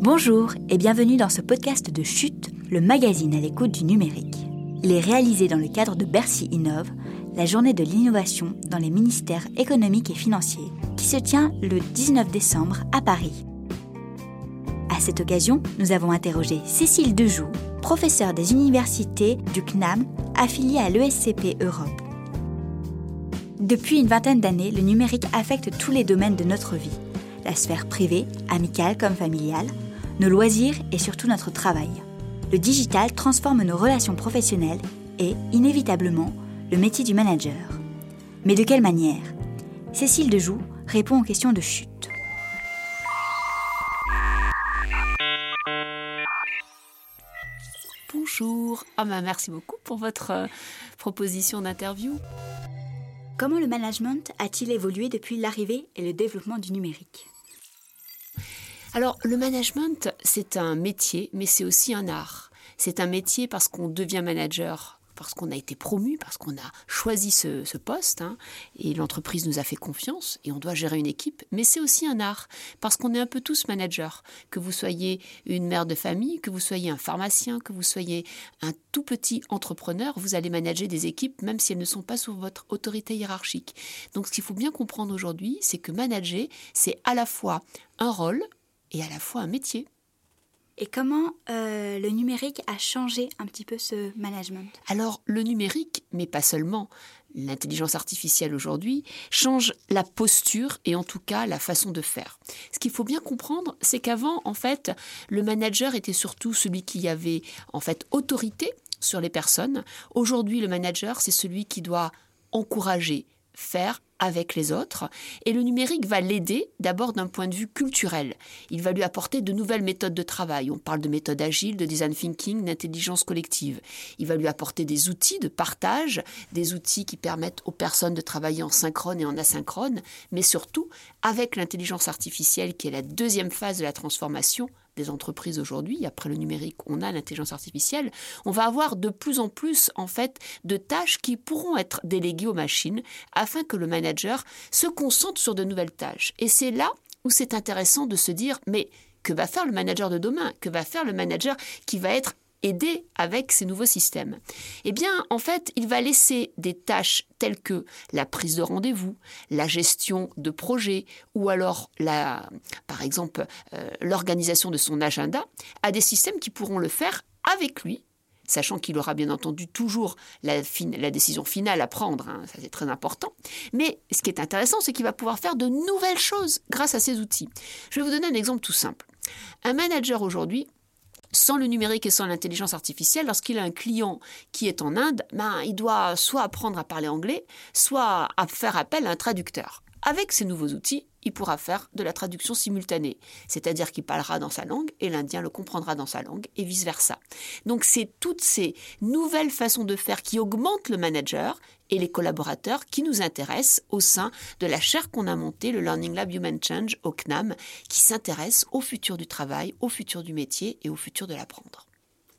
Bonjour et bienvenue dans ce podcast de Chute, le magazine à l'écoute du numérique. Il est réalisé dans le cadre de Bercy Innove, la journée de l'innovation dans les ministères économiques et financiers, qui se tient le 19 décembre à Paris. À cette occasion, nous avons interrogé Cécile Dejoux, professeure des universités du CNAM affiliée à l'ESCP Europe. Depuis une vingtaine d'années, le numérique affecte tous les domaines de notre vie. La sphère privée, amicale comme familiale, nos loisirs et surtout notre travail. Le digital transforme nos relations professionnelles et, inévitablement, le métier du manager. Mais de quelle manière? Cécile Dejoux répond aux questions de chute. Bonjour. Ah bah merci beaucoup pour votre euh, proposition d'interview. Comment le management a-t-il évolué depuis l'arrivée et le développement du numérique? Alors, le management, c'est un métier, mais c'est aussi un art. C'est un métier parce qu'on devient manager, parce qu'on a été promu, parce qu'on a choisi ce, poste, hein, et l'entreprise nous a fait confiance, et on doit gérer une équipe, mais c'est aussi un art, parce qu'on est un peu tous managers. Que vous soyez une mère de famille, que vous soyez un pharmacien, que vous soyez un tout petit entrepreneur, vous allez manager des équipes, même si elles ne sont pas sous votre autorité hiérarchique. Donc ce qu'il faut bien comprendre aujourd'hui, c'est que manager, c'est à la fois un rôle, et à la fois un métier. Et comment euh, le numérique a changé un petit peu ce management? Alors le numérique, mais pas seulement, l'intelligence artificielle aujourd'hui, change la posture et en tout cas la façon de faire. Ce qu'il faut bien comprendre, c'est qu'avant, en fait, le manager était surtout celui qui avait en fait autorité sur les personnes. Aujourd'hui, le manager, c'est celui qui doit encourager, faire avec les autres. Et le numérique va l'aider d'abord d'un point de vue culturel. Il va lui apporter de nouvelles méthodes de travail. On parle de méthode agile, de design thinking, d'intelligence collective. Il va lui apporter des outils de partage, des outils qui permettent aux personnes de travailler en synchrone et en asynchrone, mais surtout avec l'intelligence artificielle qui est la deuxième phase de la transformation des entreprises aujourd'hui, après le numérique, on a l'intelligence artificielle, on va avoir de plus en plus en fait de tâches qui pourront être déléguées aux machines afin que le manager se concentre sur de nouvelles tâches. Et c'est là où c'est intéressant de se dire mais que va faire le manager de demain? Que va faire le manager qui va être aider avec ces nouveaux systèmes Eh bien, en fait, il va laisser des tâches telles que la prise de rendez-vous, la gestion de projets ou alors, la, par exemple, euh, l'organisation de son agenda à des systèmes qui pourront le faire avec lui sachant qu'il aura bien entendu toujours la, la décision finale à prendre, hein, ça c'est très important. Mais ce qui est intéressant, c'est qu'il va pouvoir faire de nouvelles choses grâce à ces outils. Je vais vous donner un exemple tout simple. Un manager aujourd'hui sans le numérique et sans l'intelligence artificielle, lorsqu'il a un client qui est en Inde, ben, il doit soit apprendre à parler anglais, soit faire appel à un traducteur. Avec ces nouveaux outils, il pourra faire de la traduction simultanée, c'est-à-dire qu'il parlera dans sa langue et l'Indien le comprendra dans sa langue et vice-versa. Donc c'est toutes ces nouvelles façons de faire qui augmentent le manager et les collaborateurs qui nous intéressent au sein de la chaire qu'on a montée, le Learning Lab Human Change au CNAM, qui s'intéresse au futur du travail, au futur du métier et au futur de l'apprendre.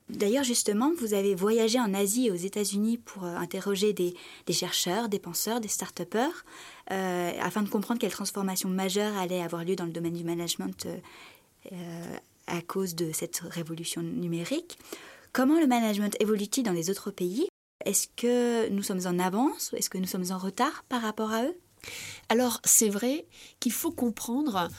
D'ailleurs, justement, vous avez voyagé en Asie et aux États-Unis pour euh, interroger des, chercheurs, des penseurs, des start-upers, euh, afin de comprendre quelle transformation majeure allait avoir lieu dans le domaine du management euh, à cause de cette révolution numérique. Comment le management évolue-t-il dans les autres pays? Est-ce que nous sommes en avance ou est-ce que nous sommes en retard par rapport à eux? Alors, c'est vrai qu'il faut comprendre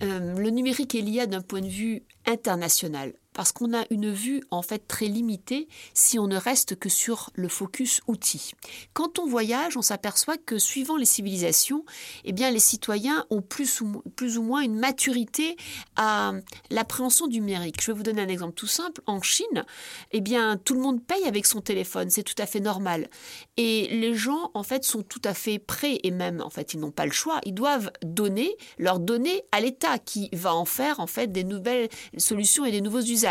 le numérique est lié d'un point de vue international parce qu'on a une vue en fait très limitée si on ne reste que sur le focus outil. Quand on voyage, on s'aperçoit que suivant les civilisations, eh bien les citoyens ont plus ou, plus ou moins une maturité à l'appréhension numérique. Je vais vous donner un exemple tout simple. En Chine, eh bien tout le monde paye avec son téléphone, c'est tout à fait normal. Et les gens en fait sont tout à fait prêts et même en fait ils n'ont pas le choix, ils doivent donner leurs données à l'État qui va en faire en fait des nouvelles solutions et des nouveaux usages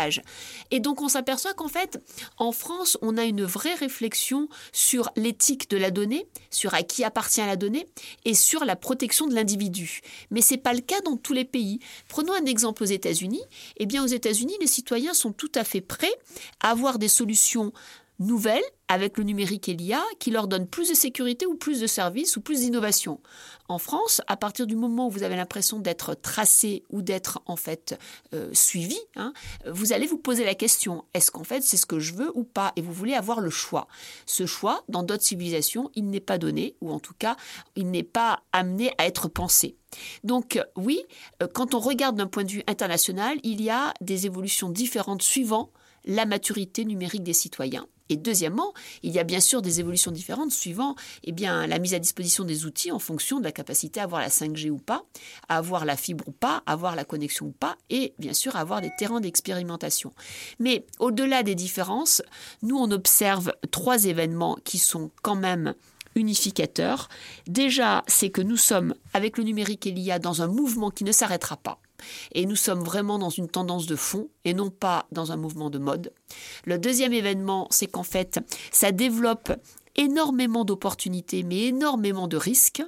et donc on s'aperçoit qu'en fait, en France, on a une vraie réflexion sur l'éthique de la donnée, sur à qui appartient la donnée et sur la protection de l'individu. Mais ce n'est pas le cas dans tous les pays. Prenons un exemple aux États-Unis. Eh bien, aux États-Unis, les citoyens sont tout à fait prêts à avoir des solutions nouvelles avec le numérique et l'IA qui leur donnent plus de sécurité ou plus de services ou plus d'innovation. En France, à partir du moment où vous avez l'impression d'être tracé ou d'être en fait euh, suivi, hein, vous allez vous poser la question est-ce qu'en fait c'est ce que je veux ou pas? Et vous voulez avoir le choix. Ce choix, dans d'autres civilisations, il n'est pas donné ou en tout cas, il n'est pas amené à être pensé. Donc oui, euh, quand on regarde d'un point de vue international, il y a des évolutions différentes suivant la maturité numérique des citoyens. Et deuxièmement, il y a bien sûr des évolutions différentes suivant eh la mise à disposition des outils en fonction de la capacité à avoir la 5G ou pas, à avoir la fibre ou pas, à avoir la connexion ou pas, et bien sûr à avoir des terrains d'expérimentation. Mais au-delà des différences, nous on observe trois événements qui sont quand même unificateurs. Déjà, c'est que nous sommes, avec le numérique et l'IA, dans un mouvement qui ne s'arrêtera pas. Et nous sommes vraiment dans une tendance de fond et non pas dans un mouvement de mode. Le deuxième événement, c'est qu'en fait, ça développe énormément d'opportunités, mais énormément de risques,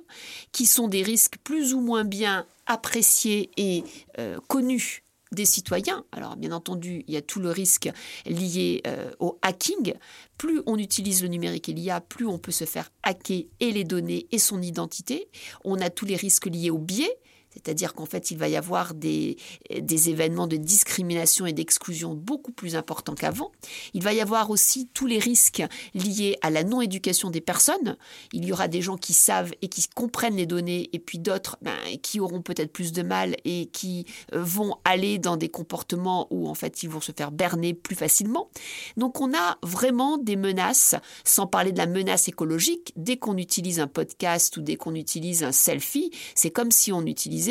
qui sont des risques plus ou moins bien appréciés et euh, connus des citoyens. Alors bien entendu, il y a tout le risque lié euh, au hacking. Plus on utilise le numérique et l'IA, plus on peut se faire hacker et les données et son identité. On a tous les risques liés au biais c'est-à-dire qu'en fait, il va y avoir des, des événements de discrimination et d'exclusion beaucoup plus importants qu'avant. Il va y avoir aussi tous les risques liés à la non-éducation des personnes. Il y aura des gens qui savent et qui comprennent les données, et puis d'autres ben, qui auront peut-être plus de mal et qui euh, vont aller dans des comportements où en fait ils vont se faire berner plus facilement. Donc on a vraiment des menaces, sans parler de la menace écologique. Dès qu'on utilise un podcast ou dès qu'on utilise un selfie, c'est comme si on utilisait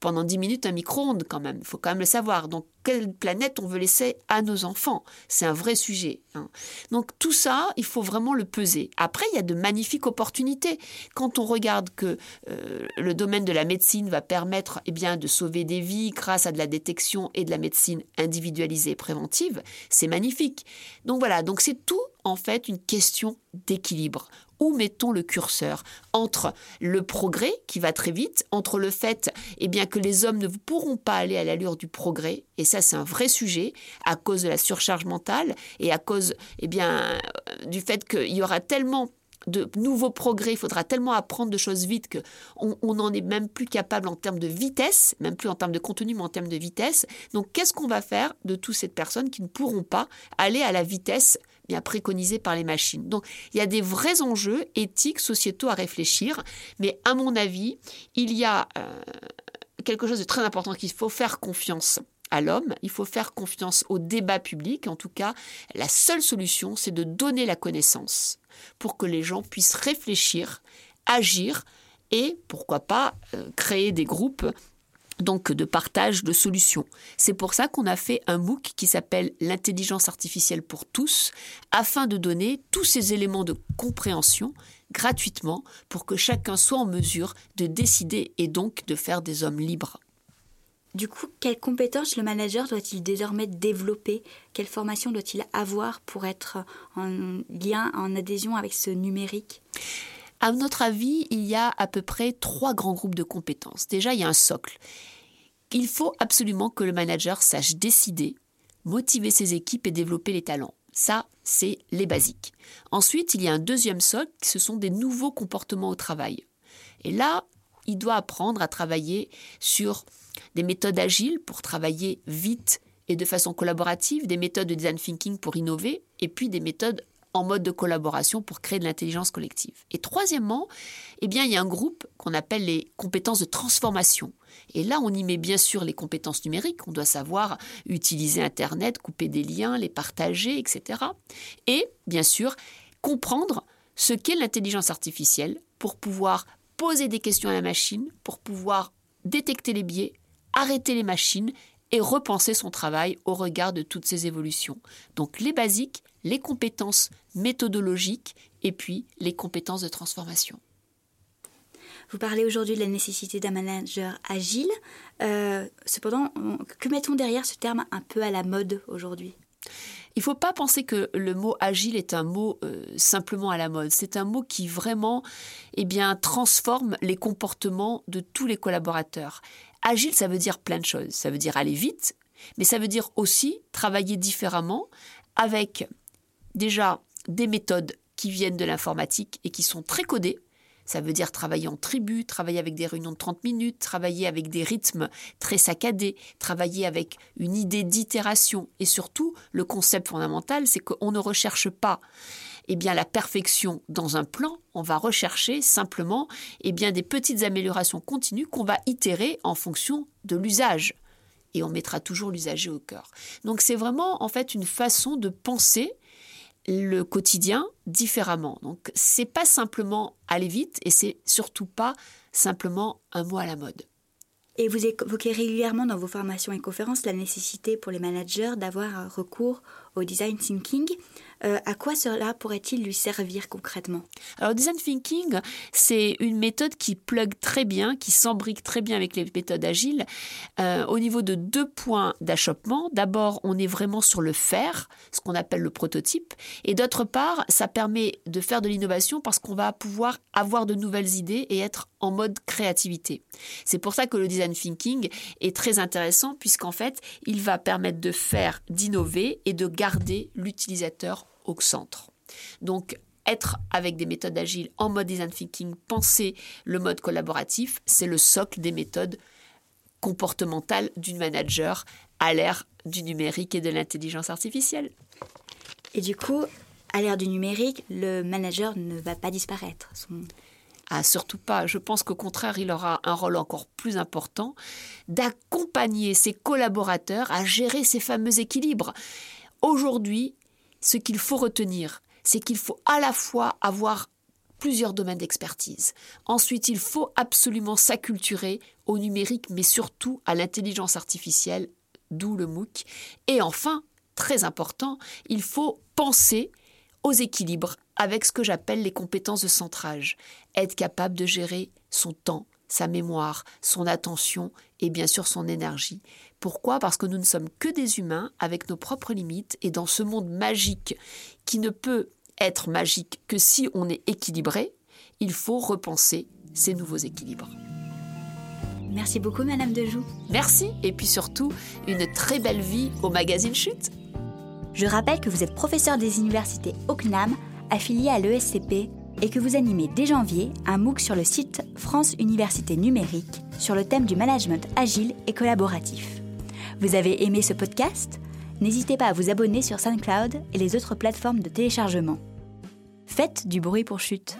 pendant 10 minutes un micro-ondes quand même. Il faut quand même le savoir. Donc, quelle planète on veut laisser à nos enfants? C'est un vrai sujet. Hein. Donc, tout ça, il faut vraiment le peser. Après, il y a de magnifiques opportunités. Quand on regarde que euh, le domaine de la médecine va permettre eh bien, de sauver des vies grâce à de la détection et de la médecine individualisée et préventive, c'est magnifique. Donc voilà, donc c'est tout en fait une question d'équilibre où mettons le curseur? Entre le progrès qui va très vite, entre le fait eh bien, que les hommes ne pourront pas aller à l'allure du progrès, et ça c'est un vrai sujet, à cause de la surcharge mentale et à cause eh bien, du fait qu'il y aura tellement de nouveaux progrès, il faudra tellement apprendre de choses vite qu'on n'en est même plus capable en termes de vitesse, même plus en termes de contenu, mais en termes de vitesse. Donc qu'est-ce qu'on va faire de toutes ces personnes qui ne pourront pas aller à la vitesse bien préconisé par les machines. Donc il y a des vrais enjeux éthiques, sociétaux à réfléchir, mais à mon avis, il y a euh, quelque chose de très important qu'il faut faire confiance à l'homme, il faut faire confiance au débat public. En tout cas, la seule solution, c'est de donner la connaissance pour que les gens puissent réfléchir, agir et, pourquoi pas, euh, créer des groupes donc de partage de solutions. C'est pour ça qu'on a fait un MOOC qui s'appelle l'intelligence artificielle pour tous, afin de donner tous ces éléments de compréhension gratuitement pour que chacun soit en mesure de décider et donc de faire des hommes libres. Du coup, quelles compétences le manager doit-il désormais développer? Quelle formation doit-il avoir pour être en lien, en adhésion avec ce numérique? À notre avis, il y a à peu près trois grands groupes de compétences. Déjà, il y a un socle. Il faut absolument que le manager sache décider, motiver ses équipes et développer les talents. Ça, c'est les basiques. Ensuite, il y a un deuxième socle, ce sont des nouveaux comportements au travail. Et là, il doit apprendre à travailler sur des méthodes agiles pour travailler vite et de façon collaborative, des méthodes de design thinking pour innover, et puis des méthodes en mode de collaboration pour créer de l'intelligence collective. Et troisièmement, eh bien, il y a un groupe qu'on appelle les compétences de transformation. Et là, on y met bien sûr les compétences numériques. On doit savoir utiliser Internet, couper des liens, les partager, etc. Et bien sûr, comprendre ce qu'est l'intelligence artificielle pour pouvoir poser des questions à la machine, pour pouvoir détecter les biais, arrêter les machines et repenser son travail au regard de toutes ces évolutions. Donc les basiques, les compétences méthodologiques et puis les compétences de transformation. Vous parlez aujourd'hui de la nécessité d'un manager agile. Euh, cependant, que mettons derrière ce terme un peu à la mode aujourd'hui? Il ne faut pas penser que le mot agile est un mot euh, simplement à la mode. C'est un mot qui vraiment eh bien, transforme les comportements de tous les collaborateurs. Agile, ça veut dire plein de choses. Ça veut dire aller vite, mais ça veut dire aussi travailler différemment avec déjà des méthodes qui viennent de l'informatique et qui sont très codées. Ça veut dire travailler en tribu, travailler avec des réunions de 30 minutes, travailler avec des rythmes très saccadés, travailler avec une idée d'itération. Et surtout, le concept fondamental, c'est qu'on ne recherche pas eh bien, la perfection dans un plan, on va rechercher simplement eh bien, des petites améliorations continues qu'on va itérer en fonction de l'usage. Et on mettra toujours l'usager au cœur. Donc c'est vraiment en fait une façon de penser le quotidien différemment. Donc c'est pas simplement aller vite et c'est surtout pas simplement un mot à la mode. Et vous évoquez régulièrement dans vos formations et conférences la nécessité pour les managers d'avoir recours au design thinking. Euh, à quoi cela pourrait-il lui servir concrètement? Alors, design thinking, c'est une méthode qui plug très bien, qui s'embrique très bien avec les méthodes agiles, euh, au niveau de deux points d'achoppement. D'abord, on est vraiment sur le faire, ce qu'on appelle le prototype, et d'autre part, ça permet de faire de l'innovation parce qu'on va pouvoir avoir de nouvelles idées et être en mode créativité. C'est pour ça que le design thinking est très intéressant puisqu'en fait, il va permettre de faire, d'innover et de garder l'utilisateur au centre. Donc, être avec des méthodes agiles en mode design thinking, penser le mode collaboratif, c'est le socle des méthodes comportementales d'une manager à l'ère du numérique et de l'intelligence artificielle. Et du coup, à l'ère du numérique, le manager ne va pas disparaître. Ah, surtout pas. Je pense qu'au contraire, il aura un rôle encore plus important d'accompagner ses collaborateurs à gérer ces fameux équilibres. Aujourd'hui, ce qu'il faut retenir, c'est qu'il faut à la fois avoir plusieurs domaines d'expertise. Ensuite, il faut absolument s'acculturer au numérique, mais surtout à l'intelligence artificielle, d'où le MOOC. Et enfin, très important, il faut penser aux équilibres avec ce que j'appelle les compétences de centrage. Être capable de gérer son temps, sa mémoire, son attention et bien sûr son énergie. Pourquoi? Parce que nous ne sommes que des humains avec nos propres limites et dans ce monde magique qui ne peut être magique que si on est équilibré, il faut repenser ces nouveaux équilibres. Merci beaucoup Madame Dejoux. Merci et puis surtout une très belle vie au magazine Chute. Je rappelle que vous êtes professeur des universités au CNAM, affilié à l'ESCP et que vous animez dès janvier un MOOC sur le site France Université Numérique sur le thème du management agile et collaboratif. Vous avez aimé ce podcast? N'hésitez pas à vous abonner sur SoundCloud et les autres plateformes de téléchargement. Faites du bruit pour chute.